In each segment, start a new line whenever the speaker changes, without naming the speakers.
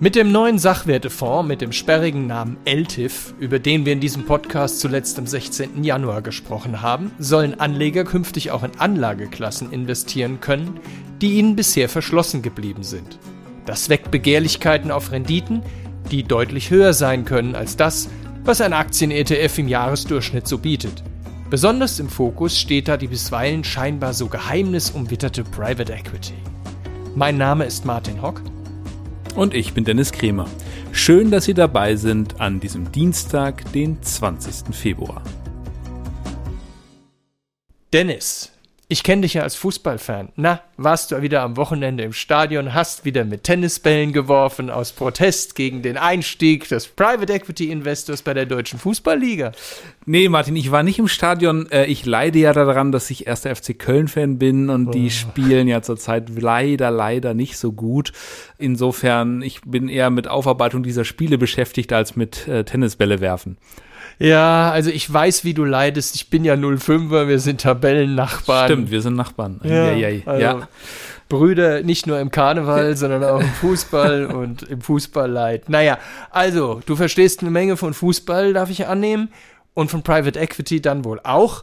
Mit dem neuen Sachwertefonds mit dem sperrigen Namen LTIF, über den wir in diesem Podcast zuletzt am 16. Januar gesprochen haben, sollen Anleger künftig auch in Anlageklassen investieren können, die ihnen bisher verschlossen geblieben sind. Das weckt Begehrlichkeiten auf Renditen, die deutlich höher sein können als das, was ein Aktien-ETF im Jahresdurchschnitt so bietet. Besonders im Fokus steht da die bisweilen scheinbar so geheimnisumwitterte Private Equity. Mein Name ist Martin Hock
und ich bin Dennis Kremer. Schön, dass Sie dabei sind an diesem Dienstag, den 20. Februar.
Dennis, ich kenne dich ja als Fußballfan. Na, warst du wieder am Wochenende im Stadion, hast wieder mit Tennisbällen geworfen aus Protest gegen den Einstieg des Private Equity Investors bei der Deutschen Fußballliga?
Nee, Martin, ich war nicht im Stadion. Äh, ich leide ja daran, dass ich erster FC Köln-Fan bin und oh. die spielen ja zurzeit leider, leider nicht so gut. Insofern, ich bin eher mit Aufarbeitung dieser Spiele beschäftigt als mit äh, Tennisbälle werfen.
Ja, also ich weiß, wie du leidest. Ich bin ja 05er, wir sind Tabellennachbarn.
Stimmt, wir sind Nachbarn.
Ja, ja, ja. Also ja. Brüder nicht nur im Karneval, sondern auch im Fußball und im Fußballleid. Naja, also, du verstehst eine Menge von Fußball, darf ich annehmen, und von Private Equity dann wohl auch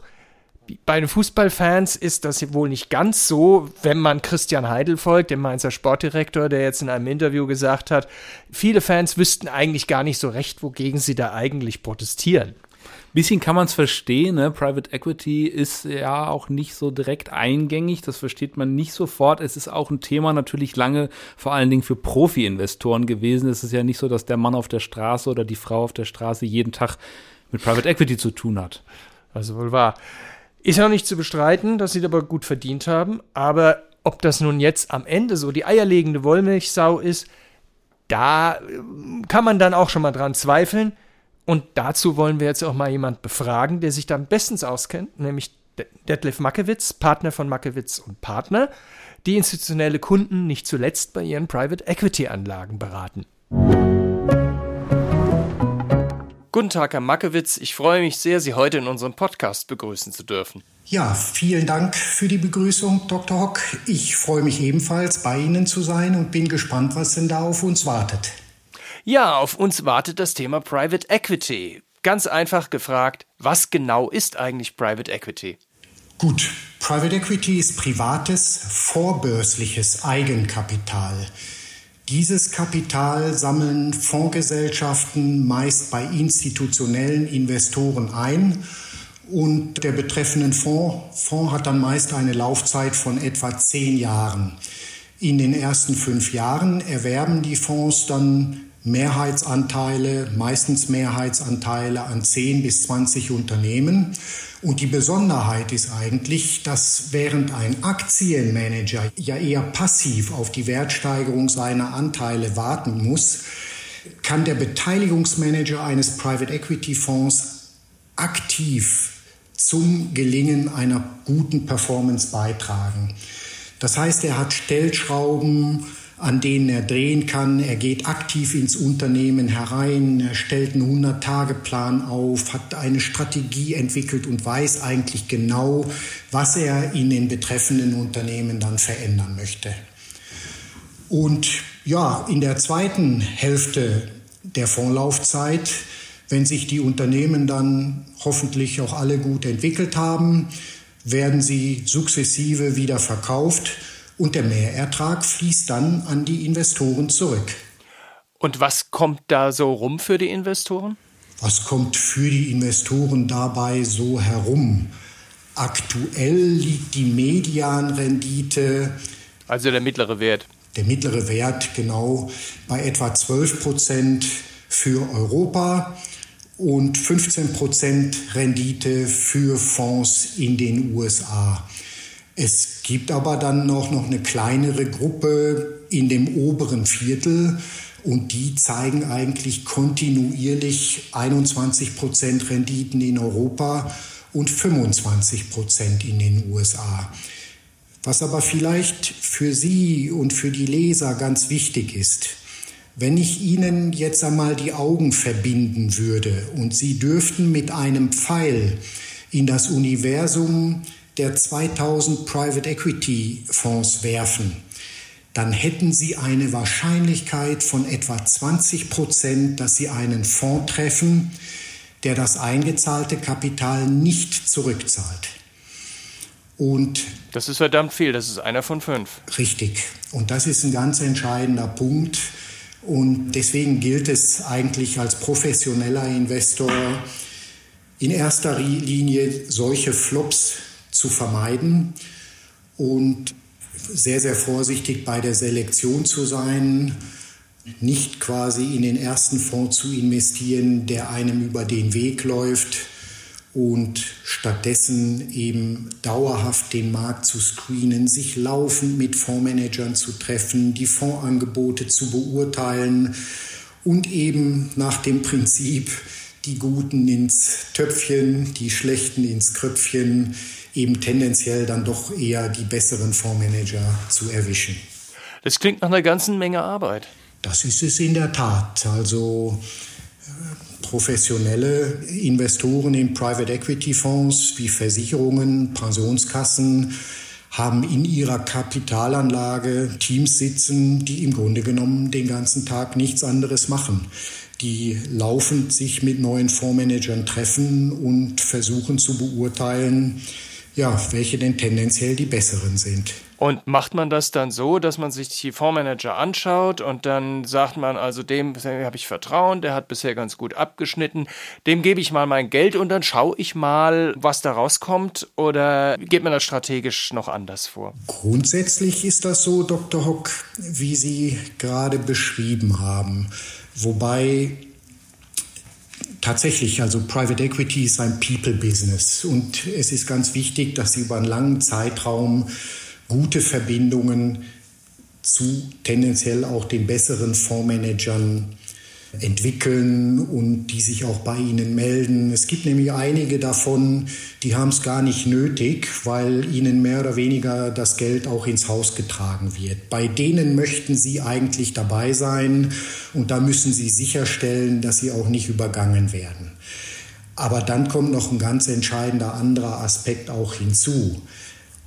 bei den Fußballfans ist das wohl nicht ganz so, wenn man Christian Heidel folgt, dem Mainzer Sportdirektor, der jetzt in einem Interview gesagt hat, viele Fans wüssten eigentlich gar nicht so recht, wogegen sie da eigentlich protestieren.
Bisschen kann man es verstehen, ne? Private Equity ist ja auch nicht so direkt eingängig, das versteht man nicht sofort. Es ist auch ein Thema natürlich lange vor allen Dingen für Profi-Investoren gewesen. Es ist ja nicht so, dass der Mann auf der Straße oder die Frau auf der Straße jeden Tag mit Private Equity zu tun hat.
Also wohl wahr. Ist auch nicht zu bestreiten, dass sie aber gut verdient haben. Aber ob das nun jetzt am Ende so die eierlegende Wollmilchsau ist, da äh, kann man dann auch schon mal dran zweifeln. Und dazu wollen wir jetzt auch mal jemand befragen, der sich da bestens auskennt, nämlich Detlef Mackewitz, Partner von Mackewitz und Partner, die institutionelle Kunden nicht zuletzt bei ihren Private Equity Anlagen beraten. Guten Tag, Herr Mackewitz. Ich freue mich sehr, Sie heute in unserem Podcast begrüßen zu dürfen.
Ja, vielen Dank für die Begrüßung, Dr. Hock. Ich freue mich ebenfalls, bei Ihnen zu sein und bin gespannt, was denn da auf uns wartet.
Ja, auf uns wartet das Thema Private Equity. Ganz einfach gefragt, was genau ist eigentlich Private Equity?
Gut, Private Equity ist privates, vorbörsliches Eigenkapital. Dieses Kapital sammeln Fondsgesellschaften meist bei institutionellen Investoren ein und der betreffende Fonds, Fonds hat dann meist eine Laufzeit von etwa zehn Jahren. In den ersten fünf Jahren erwerben die Fonds dann Mehrheitsanteile, meistens Mehrheitsanteile an 10 bis 20 Unternehmen. Und die Besonderheit ist eigentlich, dass während ein Aktienmanager ja eher passiv auf die Wertsteigerung seiner Anteile warten muss, kann der Beteiligungsmanager eines Private Equity Fonds aktiv zum Gelingen einer guten Performance beitragen. Das heißt, er hat Stellschrauben, an denen er drehen kann. Er geht aktiv ins Unternehmen herein, er stellt einen 100-Tage-Plan auf, hat eine Strategie entwickelt und weiß eigentlich genau, was er in den betreffenden Unternehmen dann verändern möchte. Und ja, in der zweiten Hälfte der Fondslaufzeit, wenn sich die Unternehmen dann hoffentlich auch alle gut entwickelt haben, werden sie sukzessive wieder verkauft und der Mehrertrag fließt dann an die Investoren zurück.
Und was kommt da so rum für die Investoren?
Was kommt für die Investoren dabei so herum? Aktuell liegt die Medianrendite.
Also der mittlere Wert.
Der mittlere Wert genau bei etwa 12 Prozent für Europa und 15 Prozent Rendite für Fonds in den USA. Es gibt aber dann noch, noch eine kleinere Gruppe in dem oberen Viertel und die zeigen eigentlich kontinuierlich 21 Prozent Renditen in Europa und 25 Prozent in den USA. Was aber vielleicht für Sie und für die Leser ganz wichtig ist, wenn ich Ihnen jetzt einmal die Augen verbinden würde und Sie dürften mit einem Pfeil in das Universum der 2000 Private Equity Fonds werfen, dann hätten Sie eine Wahrscheinlichkeit von etwa 20 Prozent, dass Sie einen Fonds treffen, der das eingezahlte Kapital nicht zurückzahlt.
Und das ist verdammt viel, das ist einer von fünf.
Richtig. Und das ist ein ganz entscheidender Punkt. Und deswegen gilt es eigentlich als professioneller Investor in erster Linie solche Flops zu vermeiden und sehr, sehr vorsichtig bei der Selektion zu sein, nicht quasi in den ersten Fonds zu investieren, der einem über den Weg läuft und stattdessen eben dauerhaft den Markt zu screenen, sich laufend mit Fondsmanagern zu treffen, die Fondsangebote zu beurteilen und eben nach dem Prinzip, die Guten ins Töpfchen, die Schlechten ins Kröpfchen, eben tendenziell dann doch eher die besseren Fondsmanager zu erwischen.
Das klingt nach einer ganzen Menge Arbeit.
Das ist es in der Tat. Also äh, professionelle Investoren in Private Equity Fonds wie Versicherungen, Pensionskassen haben in ihrer Kapitalanlage Teams sitzen, die im Grunde genommen den ganzen Tag nichts anderes machen die laufend sich mit neuen Fondsmanagern treffen und versuchen zu beurteilen, ja, welche denn tendenziell die besseren sind.
Und macht man das dann so, dass man sich die Fondsmanager anschaut und dann sagt man, also dem habe ich Vertrauen, der hat bisher ganz gut abgeschnitten, dem gebe ich mal mein Geld und dann schaue ich mal, was da rauskommt oder geht man das strategisch noch anders vor?
Grundsätzlich ist das so, Dr. Hock, wie Sie gerade beschrieben haben. Wobei tatsächlich, also Private Equity ist ein People-Business. Und es ist ganz wichtig, dass Sie über einen langen Zeitraum gute Verbindungen zu tendenziell auch den besseren Fondsmanagern entwickeln und die sich auch bei Ihnen melden. Es gibt nämlich einige davon, die haben es gar nicht nötig, weil ihnen mehr oder weniger das Geld auch ins Haus getragen wird. Bei denen möchten Sie eigentlich dabei sein und da müssen Sie sicherstellen, dass Sie auch nicht übergangen werden. Aber dann kommt noch ein ganz entscheidender anderer Aspekt auch hinzu.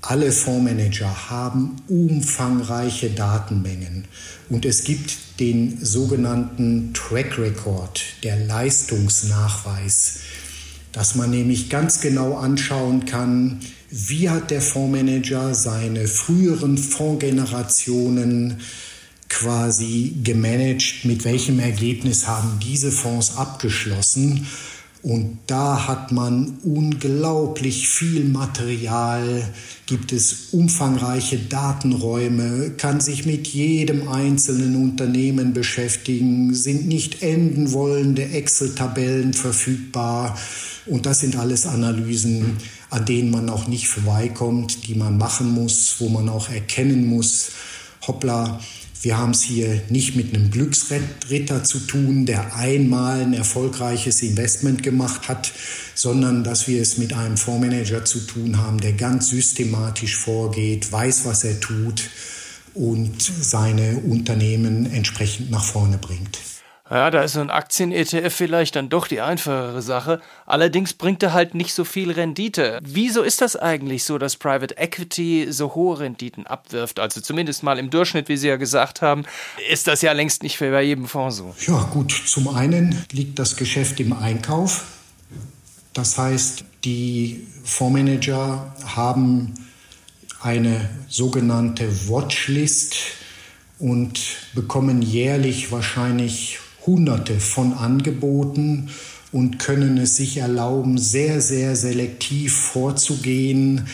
Alle Fondsmanager haben umfangreiche Datenmengen und es gibt den sogenannten Track Record, der Leistungsnachweis, dass man nämlich ganz genau anschauen kann, wie hat der Fondsmanager seine früheren Fondsgenerationen quasi gemanagt, mit welchem Ergebnis haben diese Fonds abgeschlossen und da hat man unglaublich viel Material, gibt es umfangreiche Datenräume, kann sich mit jedem einzelnen Unternehmen beschäftigen, sind nicht enden wollende Excel-Tabellen verfügbar. Und das sind alles Analysen, an denen man auch nicht vorbeikommt, die man machen muss, wo man auch erkennen muss, hoppla, wir haben es hier nicht mit einem Glücksritter zu tun, der einmal ein erfolgreiches Investment gemacht hat, sondern dass wir es mit einem Fondsmanager zu tun haben, der ganz systematisch vorgeht, weiß, was er tut und seine Unternehmen entsprechend nach vorne bringt.
Ja, da ist so ein Aktien-ETF vielleicht dann doch die einfachere Sache. Allerdings bringt er halt nicht so viel Rendite. Wieso ist das eigentlich so, dass Private Equity so hohe Renditen abwirft? Also zumindest mal im Durchschnitt, wie Sie ja gesagt haben, ist das ja längst nicht bei jedem Fonds so.
Ja, gut. Zum einen liegt das Geschäft im Einkauf. Das heißt, die Fondsmanager haben eine sogenannte Watchlist und bekommen jährlich wahrscheinlich hunderte von Angeboten und können es sich erlauben, sehr, sehr selektiv vorzugehen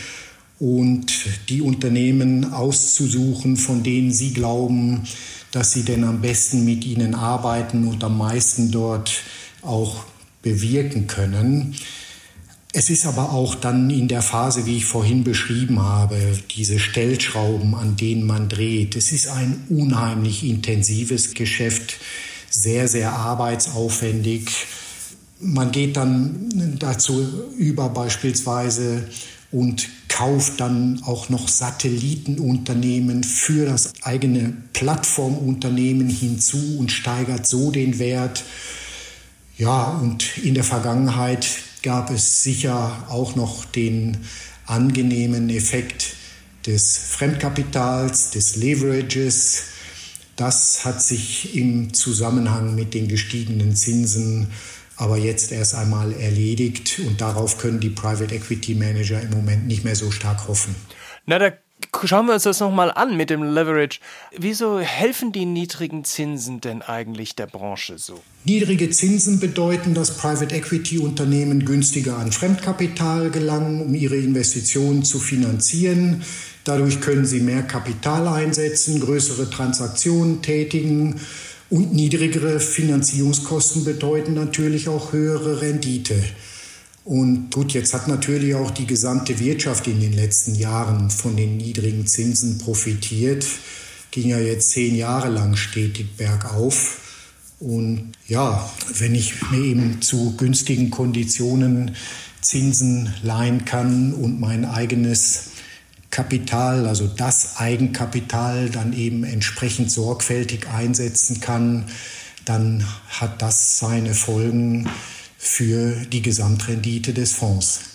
und die Unternehmen auszusuchen, von denen sie glauben, dass sie denn am besten mit ihnen arbeiten und am meisten dort auch bewirken können. Es ist aber auch dann in der Phase, wie ich vorhin beschrieben habe, diese Stellschrauben, an denen man dreht. Es ist ein unheimlich intensives Geschäft sehr, sehr arbeitsaufwendig. Man geht dann dazu über beispielsweise und kauft dann auch noch Satellitenunternehmen für das eigene Plattformunternehmen hinzu und steigert so den Wert. Ja, und in der Vergangenheit gab es sicher auch noch den angenehmen Effekt des Fremdkapitals, des Leverages. Das hat sich im Zusammenhang mit den gestiegenen Zinsen aber jetzt erst einmal erledigt und darauf können die Private Equity Manager im Moment nicht mehr so stark hoffen.
Na, da Schauen wir uns das nochmal an mit dem Leverage. Wieso helfen die niedrigen Zinsen denn eigentlich der Branche so?
Niedrige Zinsen bedeuten, dass Private Equity Unternehmen günstiger an Fremdkapital gelangen, um ihre Investitionen zu finanzieren. Dadurch können sie mehr Kapital einsetzen, größere Transaktionen tätigen und niedrigere Finanzierungskosten bedeuten natürlich auch höhere Rendite. Und gut, jetzt hat natürlich auch die gesamte Wirtschaft in den letzten Jahren von den niedrigen Zinsen profitiert. Ging ja jetzt zehn Jahre lang stetig bergauf. Und ja, wenn ich mir eben zu günstigen Konditionen Zinsen leihen kann und mein eigenes Kapital, also das Eigenkapital dann eben entsprechend sorgfältig einsetzen kann, dann hat das seine Folgen für die Gesamtrendite des Fonds.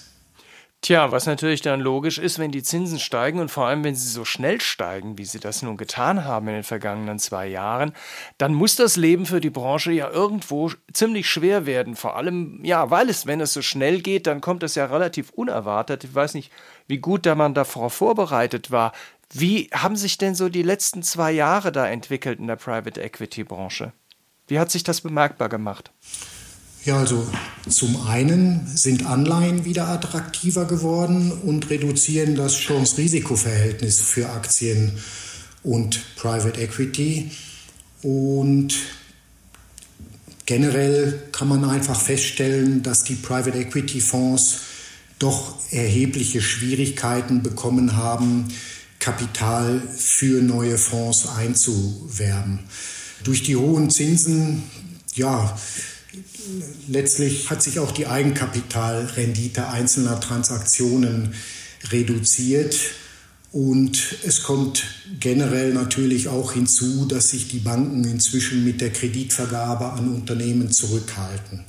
Tja, was natürlich dann logisch ist, wenn die Zinsen steigen und vor allem, wenn sie so schnell steigen, wie sie das nun getan haben in den vergangenen zwei Jahren, dann muss das Leben für die Branche ja irgendwo ziemlich schwer werden. Vor allem, ja, weil es, wenn es so schnell geht, dann kommt es ja relativ unerwartet. Ich weiß nicht, wie gut da man davor vorbereitet war. Wie haben sich denn so die letzten zwei Jahre da entwickelt in der Private Equity Branche? Wie hat sich das bemerkbar gemacht?
Ja, also zum einen sind Anleihen wieder attraktiver geworden und reduzieren das Chance-Risiko-Verhältnis für Aktien und Private Equity. Und generell kann man einfach feststellen, dass die Private Equity Fonds doch erhebliche Schwierigkeiten bekommen haben, Kapital für neue Fonds einzuwerben. Durch die hohen Zinsen, ja, Letztlich hat sich auch die Eigenkapitalrendite einzelner Transaktionen reduziert. Und es kommt generell natürlich auch hinzu, dass sich die Banken inzwischen mit der Kreditvergabe an Unternehmen zurückhalten.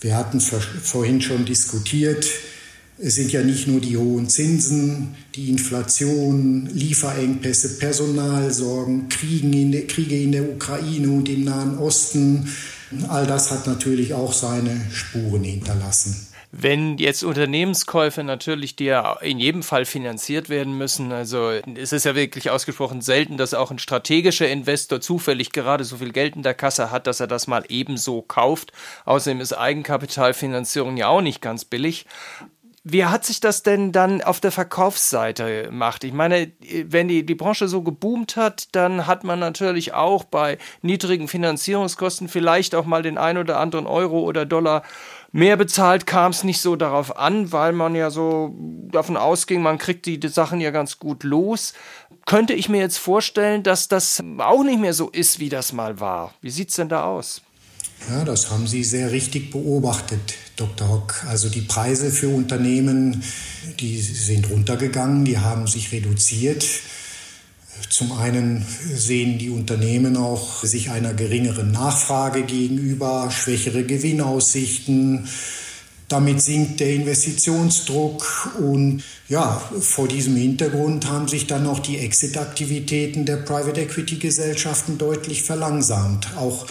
Wir hatten vorhin schon diskutiert, es sind ja nicht nur die hohen Zinsen, die Inflation, Lieferengpässe, Personalsorgen, Kriege in der Ukraine und im Nahen Osten, All das hat natürlich auch seine Spuren hinterlassen.
Wenn jetzt Unternehmenskäufe natürlich, die ja in jedem Fall finanziert werden müssen, also es ist ja wirklich ausgesprochen selten, dass auch ein strategischer Investor zufällig gerade so viel Geld in der Kasse hat, dass er das mal ebenso kauft. Außerdem ist Eigenkapitalfinanzierung ja auch nicht ganz billig. Wie hat sich das denn dann auf der Verkaufsseite gemacht? Ich meine, wenn die, die Branche so geboomt hat, dann hat man natürlich auch bei niedrigen Finanzierungskosten vielleicht auch mal den ein oder anderen Euro oder Dollar mehr bezahlt, kam es nicht so darauf an, weil man ja so davon ausging, man kriegt die, die Sachen ja ganz gut los. Könnte ich mir jetzt vorstellen, dass das auch nicht mehr so ist, wie das mal war? Wie sieht es denn da aus?
Ja, das haben Sie sehr richtig beobachtet, Dr. Hock. Also die Preise für Unternehmen, die sind runtergegangen, die haben sich reduziert. Zum einen sehen die Unternehmen auch sich einer geringeren Nachfrage gegenüber, schwächere Gewinnaussichten. Damit sinkt der Investitionsdruck und ja, vor diesem Hintergrund haben sich dann auch die Exit-Aktivitäten der Private Equity Gesellschaften deutlich verlangsamt. Auch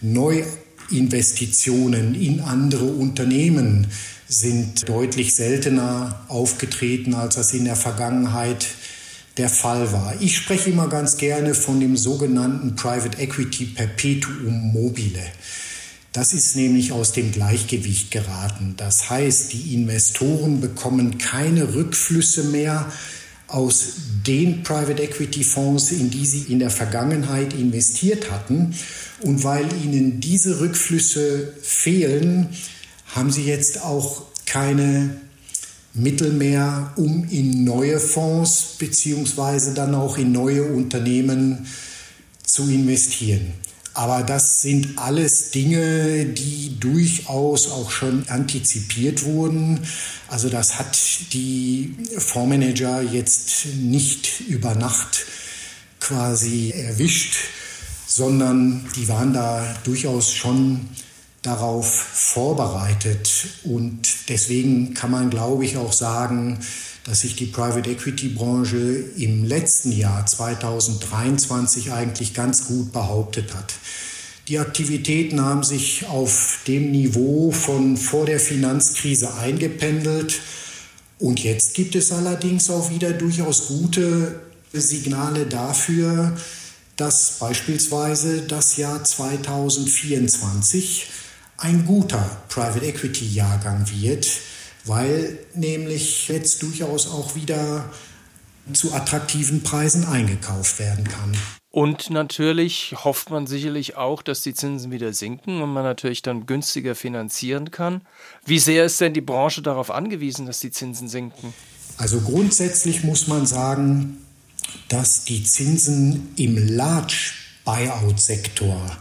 neu Investitionen in andere Unternehmen sind deutlich seltener aufgetreten, als das in der Vergangenheit der Fall war. Ich spreche immer ganz gerne von dem sogenannten Private Equity Perpetuum mobile. Das ist nämlich aus dem Gleichgewicht geraten. Das heißt, die Investoren bekommen keine Rückflüsse mehr aus den Private Equity Fonds, in die sie in der Vergangenheit investiert hatten. Und weil ihnen diese Rückflüsse fehlen, haben sie jetzt auch keine Mittel mehr, um in neue Fonds beziehungsweise dann auch in neue Unternehmen zu investieren. Aber das sind alles Dinge, die durchaus auch schon antizipiert wurden. Also das hat die Fondsmanager jetzt nicht über Nacht quasi erwischt, sondern die waren da durchaus schon darauf vorbereitet. Und deswegen kann man, glaube ich, auch sagen, dass sich die Private Equity Branche im letzten Jahr 2023 eigentlich ganz gut behauptet hat. Die Aktivitäten haben sich auf dem Niveau von vor der Finanzkrise eingependelt. Und jetzt gibt es allerdings auch wieder durchaus gute Signale dafür, dass beispielsweise das Jahr 2024 ein guter Private Equity Jahrgang wird, weil nämlich jetzt durchaus auch wieder zu attraktiven Preisen eingekauft werden kann.
Und natürlich hofft man sicherlich auch, dass die Zinsen wieder sinken und man natürlich dann günstiger finanzieren kann. Wie sehr ist denn die Branche darauf angewiesen, dass die Zinsen sinken?
Also grundsätzlich muss man sagen, dass die Zinsen im Large Buyout-Sektor,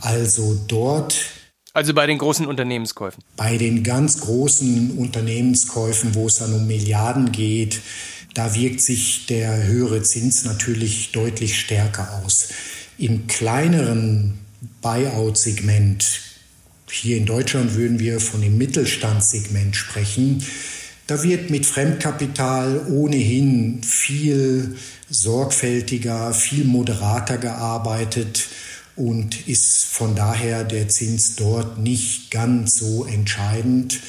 also dort
also bei den großen Unternehmenskäufen.
Bei den ganz großen Unternehmenskäufen, wo es dann um Milliarden geht, da wirkt sich der höhere Zins natürlich deutlich stärker aus. Im kleineren Buyout-Segment, hier in Deutschland würden wir von dem Mittelstandssegment sprechen, da wird mit Fremdkapital ohnehin viel sorgfältiger, viel moderater gearbeitet und ist von daher der Zins dort nicht ganz so entscheidend.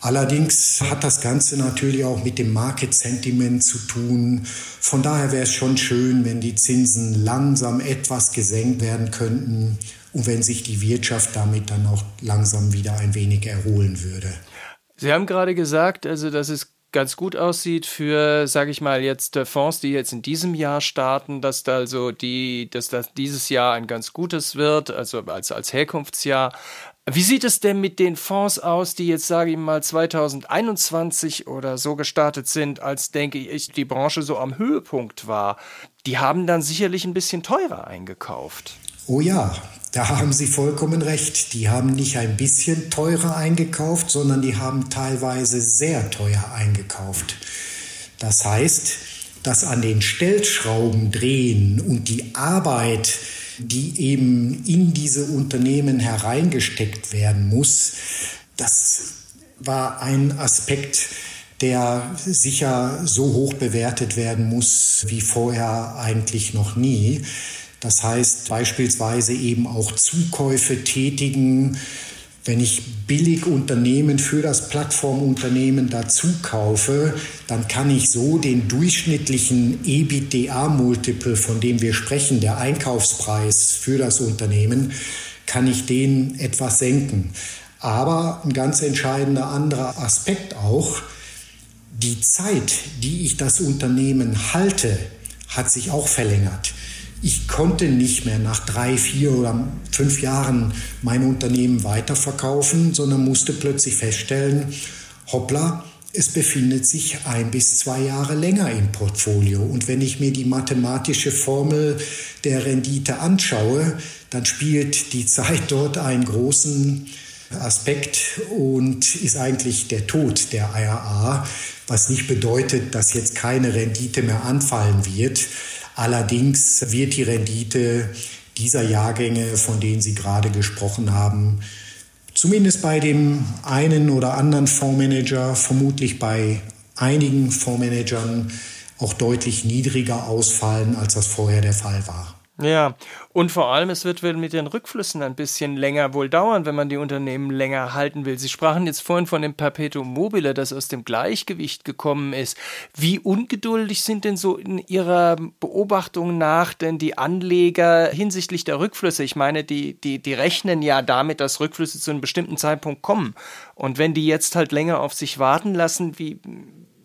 Allerdings hat das Ganze natürlich auch mit dem Market Sentiment zu tun. Von daher wäre es schon schön, wenn die Zinsen langsam etwas gesenkt werden könnten und wenn sich die Wirtschaft damit dann auch langsam wieder ein wenig erholen würde.
Sie haben gerade gesagt, also dass es ganz gut aussieht für, sage ich mal, jetzt Fonds, die jetzt in diesem Jahr starten, dass da also die, dass das dieses Jahr ein ganz gutes wird, also als, als Herkunftsjahr. Wie sieht es denn mit den Fonds aus, die jetzt, sage ich mal, 2021 oder so gestartet sind, als denke ich, die Branche so am Höhepunkt war? Die haben dann sicherlich ein bisschen teurer eingekauft.
Oh ja, da haben Sie vollkommen recht. Die haben nicht ein bisschen teurer eingekauft, sondern die haben teilweise sehr teuer eingekauft. Das heißt, dass an den Stellschrauben drehen und die Arbeit, die eben in diese Unternehmen hereingesteckt werden muss, das war ein Aspekt, der sicher so hoch bewertet werden muss wie vorher eigentlich noch nie. Das heißt beispielsweise eben auch Zukäufe tätigen, wenn ich billig Unternehmen für das Plattformunternehmen dazu kaufe, dann kann ich so den durchschnittlichen EBITDA-Multiple, von dem wir sprechen, der Einkaufspreis für das Unternehmen, kann ich den etwas senken. Aber ein ganz entscheidender anderer Aspekt auch, die Zeit, die ich das Unternehmen halte, hat sich auch verlängert. Ich konnte nicht mehr nach drei, vier oder fünf Jahren mein Unternehmen weiterverkaufen, sondern musste plötzlich feststellen, hoppla, es befindet sich ein bis zwei Jahre länger im Portfolio. Und wenn ich mir die mathematische Formel der Rendite anschaue, dann spielt die Zeit dort einen großen Aspekt und ist eigentlich der Tod der IRA, was nicht bedeutet, dass jetzt keine Rendite mehr anfallen wird. Allerdings wird die Rendite dieser Jahrgänge, von denen Sie gerade gesprochen haben, zumindest bei dem einen oder anderen Fondsmanager, vermutlich bei einigen Fondsmanagern auch deutlich niedriger ausfallen, als das vorher der Fall war.
Ja, und vor allem, es wird mit den Rückflüssen ein bisschen länger wohl dauern, wenn man die Unternehmen länger halten will. Sie sprachen jetzt vorhin von dem Perpetuum mobile, das aus dem Gleichgewicht gekommen ist. Wie ungeduldig sind denn so in Ihrer Beobachtung nach denn die Anleger hinsichtlich der Rückflüsse? Ich meine, die, die, die rechnen ja damit, dass Rückflüsse zu einem bestimmten Zeitpunkt kommen. Und wenn die jetzt halt länger auf sich warten lassen, wie,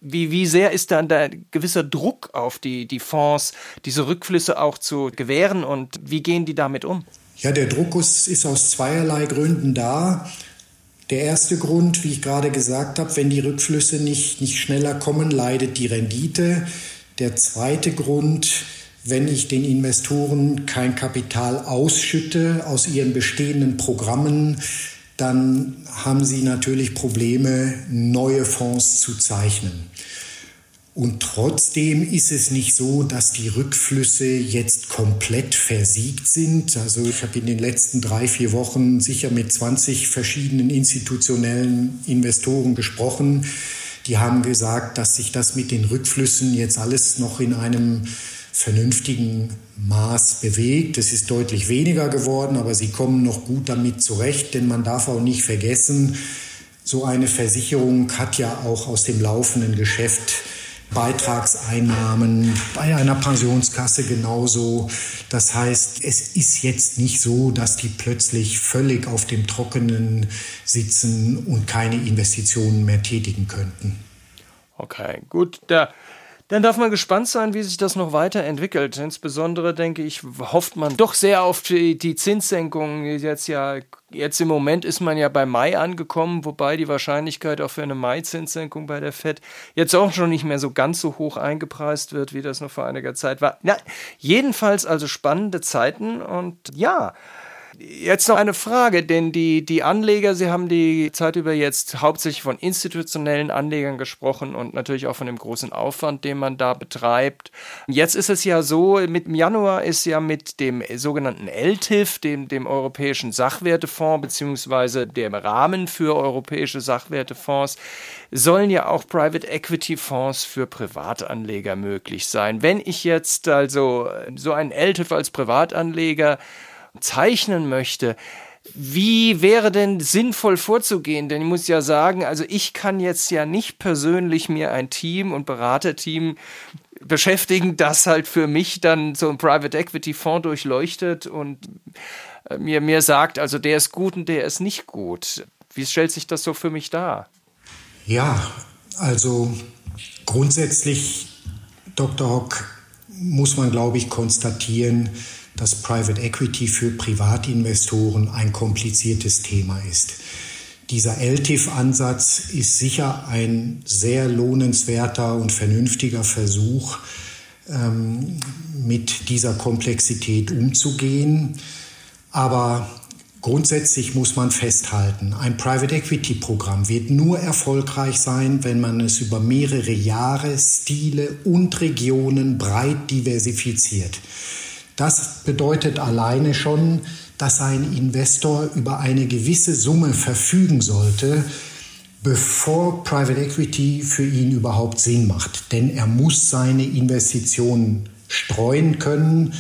wie, wie sehr ist da ein gewisser Druck auf die, die Fonds, diese Rückflüsse auch zu gewähren und wie gehen die damit um?
Ja, der Druck ist, ist aus zweierlei Gründen da. Der erste Grund, wie ich gerade gesagt habe, wenn die Rückflüsse nicht, nicht schneller kommen, leidet die Rendite. Der zweite Grund, wenn ich den Investoren kein Kapital ausschütte aus ihren bestehenden Programmen, dann haben sie natürlich Probleme, neue Fonds zu zeichnen. Und trotzdem ist es nicht so, dass die Rückflüsse jetzt komplett versiegt sind. Also ich habe in den letzten drei, vier Wochen sicher mit 20 verschiedenen institutionellen Investoren gesprochen. Die haben gesagt, dass sich das mit den Rückflüssen jetzt alles noch in einem vernünftigen Maß bewegt. Es ist deutlich weniger geworden, aber sie kommen noch gut damit zurecht, denn man darf auch nicht vergessen, so eine Versicherung hat ja auch aus dem laufenden Geschäft Beitragseinnahmen bei einer Pensionskasse genauso. Das heißt, es ist jetzt nicht so, dass die plötzlich völlig auf dem Trockenen sitzen und keine Investitionen mehr tätigen könnten.
Okay, gut. Der dann darf man gespannt sein, wie sich das noch weiterentwickelt. Insbesondere, denke ich, hofft man doch sehr auf die, die Zinssenkung. Jetzt ja, jetzt im Moment ist man ja bei Mai angekommen, wobei die Wahrscheinlichkeit auch für eine Mai-Zinssenkung bei der FED jetzt auch schon nicht mehr so ganz so hoch eingepreist wird, wie das noch vor einiger Zeit war. Na, jedenfalls also spannende Zeiten und ja, Jetzt noch eine Frage, denn die, die Anleger, Sie haben die Zeit über jetzt hauptsächlich von institutionellen Anlegern gesprochen und natürlich auch von dem großen Aufwand, den man da betreibt. Jetzt ist es ja so, mit dem Januar ist ja mit dem sogenannten LTIF, dem, dem Europäischen Sachwertefonds, beziehungsweise dem Rahmen für europäische Sachwertefonds, sollen ja auch Private Equity Fonds für Privatanleger möglich sein. Wenn ich jetzt also so einen LTIF als Privatanleger zeichnen möchte, wie wäre denn sinnvoll vorzugehen? Denn ich muss ja sagen, also ich kann jetzt ja nicht persönlich mir ein Team und Beraterteam beschäftigen, das halt für mich dann so ein Private Equity Fonds durchleuchtet und äh, mir, mir sagt, also der ist gut und der ist nicht gut. Wie stellt sich das so für mich dar?
Ja, also grundsätzlich, Dr. Hock, muss man, glaube ich, konstatieren, dass Private Equity für Privatinvestoren ein kompliziertes Thema ist. Dieser LTIF-Ansatz ist sicher ein sehr lohnenswerter und vernünftiger Versuch, ähm, mit dieser Komplexität umzugehen. Aber grundsätzlich muss man festhalten, ein Private Equity-Programm wird nur erfolgreich sein, wenn man es über mehrere Jahre, Stile und Regionen breit diversifiziert. Das bedeutet alleine schon, dass ein Investor über eine gewisse Summe verfügen sollte, bevor Private Equity für ihn überhaupt Sinn macht. Denn er muss seine Investitionen streuen können.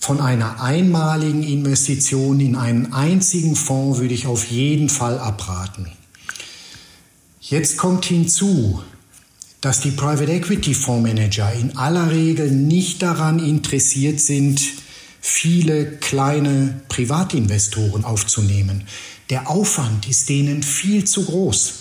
Von einer einmaligen Investition in einen einzigen Fonds würde ich auf jeden Fall abraten. Jetzt kommt hinzu, dass die Private Equity Fondsmanager in aller Regel nicht daran interessiert sind, viele kleine Privatinvestoren aufzunehmen. Der Aufwand ist denen viel zu groß.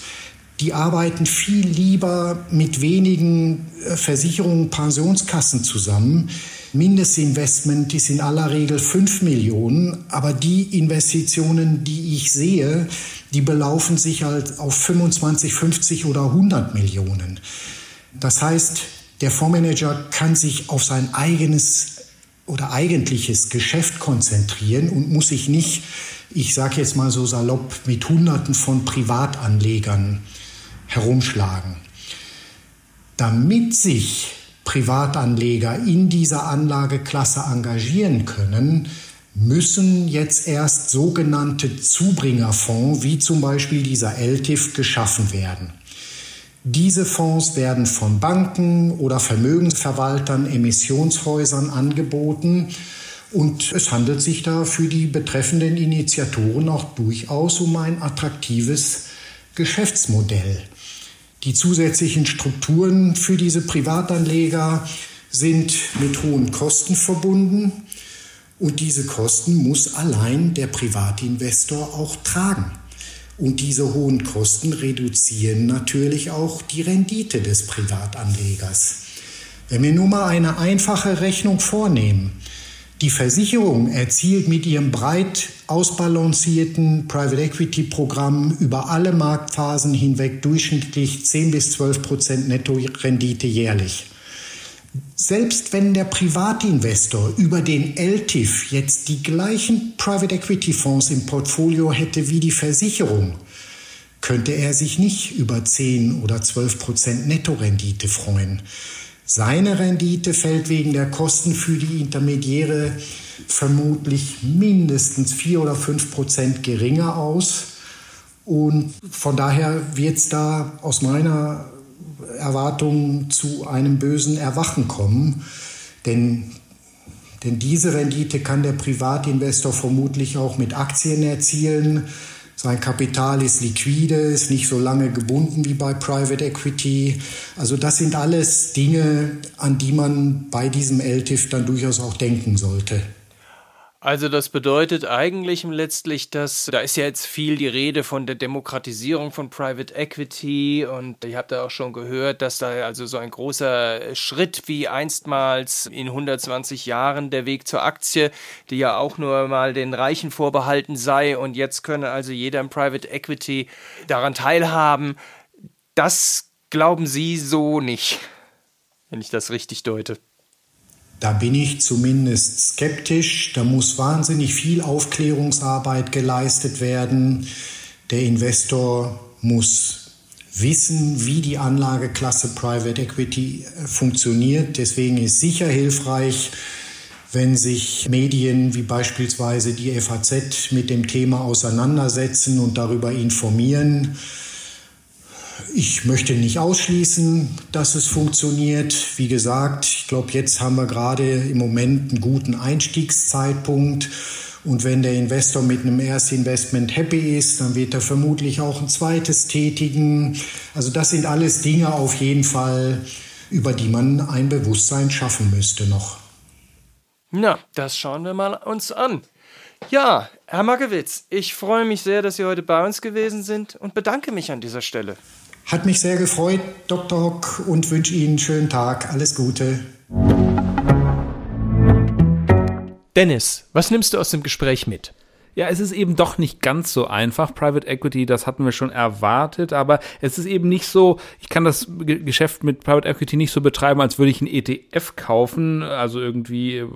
Die arbeiten viel lieber mit wenigen äh, Versicherungen, Pensionskassen zusammen. Mindestinvestment ist in aller Regel 5 Millionen, aber die Investitionen, die ich sehe, die belaufen sich halt auf 25, 50 oder 100 Millionen. Das heißt, der Fondsmanager kann sich auf sein eigenes oder eigentliches Geschäft konzentrieren und muss sich nicht, ich sage jetzt mal so salopp, mit Hunderten von Privatanlegern herumschlagen. Damit sich Privatanleger in dieser Anlageklasse engagieren können, müssen jetzt erst sogenannte Zubringerfonds, wie zum Beispiel dieser LTIF, geschaffen werden. Diese Fonds werden von Banken oder Vermögensverwaltern, Emissionshäusern angeboten und es handelt sich da für die betreffenden Initiatoren auch durchaus um ein attraktives Geschäftsmodell. Die zusätzlichen Strukturen für diese Privatanleger sind mit hohen Kosten verbunden und diese Kosten muss allein der Privatinvestor auch tragen. Und diese hohen Kosten reduzieren natürlich auch die Rendite des Privatanlegers. Wenn wir nun mal eine einfache Rechnung vornehmen, die Versicherung erzielt mit ihrem breit ausbalancierten Private Equity Programm über alle Marktphasen hinweg durchschnittlich 10 bis 12 Prozent Nettorendite jährlich. Selbst wenn der Privatinvestor über den LTIF jetzt die gleichen Private Equity Fonds im Portfolio hätte wie die Versicherung, könnte er sich nicht über 10 oder 12 Prozent Nettorendite freuen. Seine Rendite fällt wegen der Kosten für die Intermediäre vermutlich mindestens vier oder fünf Prozent geringer aus. Und von daher wird es da aus meiner Erwartung zu einem bösen Erwachen kommen. Denn, denn diese Rendite kann der Privatinvestor vermutlich auch mit Aktien erzielen. Sein Kapital ist liquide, ist nicht so lange gebunden wie bei Private Equity. Also das sind alles Dinge, an die man bei diesem LTIF dann durchaus auch denken sollte.
Also das bedeutet eigentlich letztlich, dass da ist ja jetzt viel die Rede von der Demokratisierung von Private Equity und ihr habt ja auch schon gehört, dass da also so ein großer Schritt wie einstmals in 120 Jahren der Weg zur Aktie, die ja auch nur mal den Reichen vorbehalten sei und jetzt könne also jeder im Private Equity daran teilhaben. Das glauben Sie so nicht, wenn ich das richtig deute.
Da bin ich zumindest skeptisch. Da muss wahnsinnig viel Aufklärungsarbeit geleistet werden. Der Investor muss wissen, wie die Anlageklasse Private Equity äh, funktioniert. Deswegen ist sicher hilfreich, wenn sich Medien wie beispielsweise die FAZ mit dem Thema auseinandersetzen und darüber informieren. Ich möchte nicht ausschließen, dass es funktioniert. Wie gesagt, ich glaube, jetzt haben wir gerade im Moment einen guten Einstiegszeitpunkt. Und wenn der Investor mit einem Erstinvestment happy ist, dann wird er vermutlich auch ein zweites tätigen. Also das sind alles Dinge auf jeden Fall, über die man ein Bewusstsein schaffen müsste noch.
Na, das schauen wir mal uns an. Ja, Herr Makewitz, ich freue mich sehr, dass Sie heute bei uns gewesen sind und bedanke mich an dieser Stelle.
Hat mich sehr gefreut, Dr. Hock, und wünsche Ihnen einen schönen Tag. Alles Gute.
Dennis, was nimmst du aus dem Gespräch mit?
Ja, es ist eben doch nicht ganz so einfach. Private Equity, das hatten wir schon erwartet, aber es ist eben nicht so, ich kann das Geschäft mit Private Equity nicht so betreiben, als würde ich einen ETF kaufen, also irgendwie äh,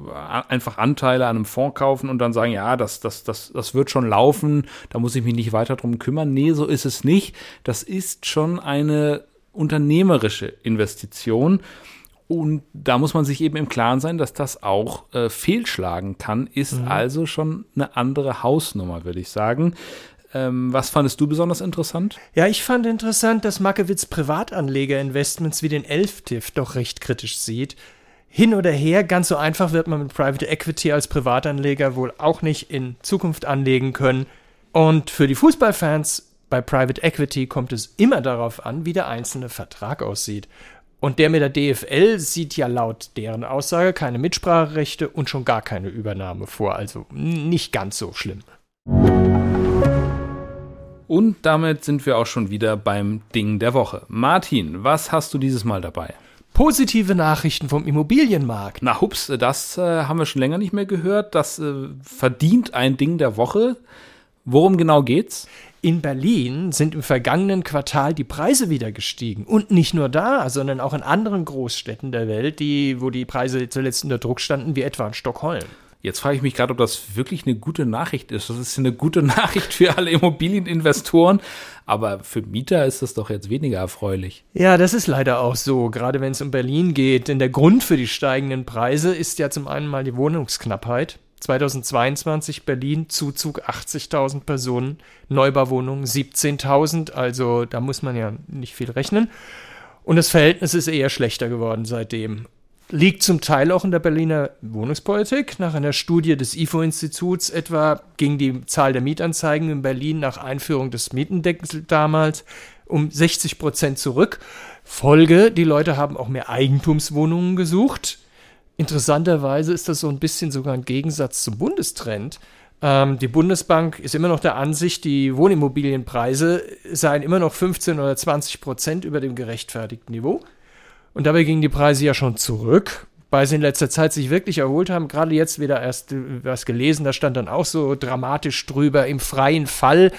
einfach Anteile an einem Fonds kaufen und dann sagen, ja, das, das, das, das wird schon laufen, da muss ich mich nicht weiter drum kümmern. Nee, so ist es nicht. Das ist schon eine unternehmerische Investition. Und da muss man sich eben im Klaren sein, dass das auch äh, fehlschlagen kann, ist mhm. also schon eine andere Hausnummer, würde ich sagen. Ähm, was fandest du besonders interessant?
Ja, ich fand interessant, dass Makewitz Privatanleger-Investments wie den Elftiff doch recht kritisch sieht. Hin oder her, ganz so einfach wird man mit Private Equity als Privatanleger wohl auch nicht in Zukunft anlegen können. Und für die Fußballfans bei Private Equity kommt es immer darauf an, wie der einzelne Vertrag aussieht. Und der mit der DFL sieht ja laut deren Aussage keine Mitspracherechte und schon gar keine Übernahme vor. Also nicht ganz so schlimm.
Und damit sind wir auch schon wieder beim Ding der Woche. Martin, was hast du dieses Mal dabei?
Positive Nachrichten vom Immobilienmarkt.
Na hups, das äh, haben wir schon länger nicht mehr gehört. Das äh, verdient ein Ding der Woche. Worum genau geht's?
In Berlin sind im vergangenen Quartal die Preise wieder gestiegen. Und nicht nur da, sondern auch in anderen Großstädten der Welt, die, wo die Preise zuletzt unter Druck standen, wie etwa in Stockholm.
Jetzt frage ich mich gerade, ob das wirklich eine gute Nachricht ist. Das ist eine gute Nachricht für alle Immobilieninvestoren, aber für Mieter ist das doch jetzt weniger erfreulich.
Ja, das ist leider auch so, gerade wenn es um Berlin geht. Denn der Grund für die steigenden Preise ist ja zum einen mal die Wohnungsknappheit. 2022 Berlin Zuzug 80.000 Personen, Neubauwohnungen 17.000, also da muss man ja nicht viel rechnen. Und das Verhältnis ist eher schlechter geworden seitdem. Liegt zum Teil auch in der Berliner Wohnungspolitik. Nach einer Studie des IFO-Instituts etwa ging die Zahl der Mietanzeigen in Berlin nach Einführung des Mietendeckels damals um 60 Prozent zurück. Folge, die Leute haben auch mehr Eigentumswohnungen gesucht. Interessanterweise ist das so ein bisschen sogar ein Gegensatz zum Bundestrend. Ähm, die Bundesbank ist immer noch der Ansicht, die Wohnimmobilienpreise seien immer noch 15 oder 20 Prozent über dem gerechtfertigten Niveau. Und dabei gingen die Preise ja schon zurück, weil sie in letzter Zeit sich wirklich erholt haben. Gerade jetzt wieder erst äh, was gelesen, da stand dann auch so dramatisch drüber im freien Fall.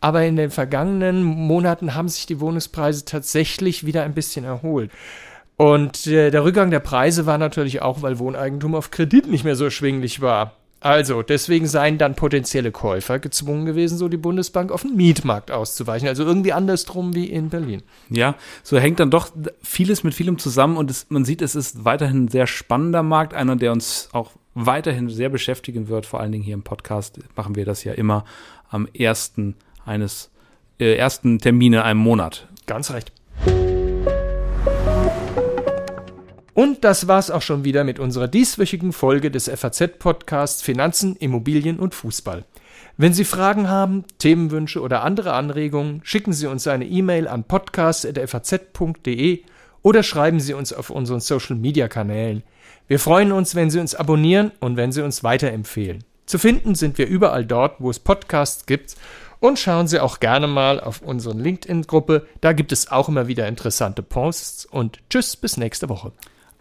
Aber in den vergangenen Monaten haben sich die Wohnungspreise tatsächlich wieder ein bisschen erholt. Und äh, der Rückgang der Preise war natürlich auch, weil Wohneigentum auf Kredit nicht mehr so erschwinglich war. Also, deswegen seien dann potenzielle Käufer gezwungen gewesen, so die Bundesbank auf den Mietmarkt auszuweichen. Also irgendwie andersrum wie in Berlin.
Ja, so hängt dann doch vieles mit vielem zusammen und es, man sieht, es ist weiterhin ein sehr spannender Markt, einer, der uns auch weiterhin sehr beschäftigen wird. Vor allen Dingen hier im Podcast machen wir das ja immer am ersten eines äh, ersten Termine einem Monat.
Ganz recht. Und das war's auch schon wieder mit unserer dieswöchigen Folge des FAZ-Podcasts Finanzen, Immobilien und Fußball. Wenn Sie Fragen haben, Themenwünsche oder andere Anregungen, schicken Sie uns eine E-Mail an podcast.faz.de oder schreiben Sie uns auf unseren Social-Media-Kanälen. Wir freuen uns, wenn Sie uns abonnieren und wenn Sie uns weiterempfehlen. Zu finden sind wir überall dort, wo es Podcasts gibt und schauen Sie auch gerne mal auf unsere LinkedIn-Gruppe. Da gibt es auch immer wieder interessante Posts und tschüss bis nächste Woche.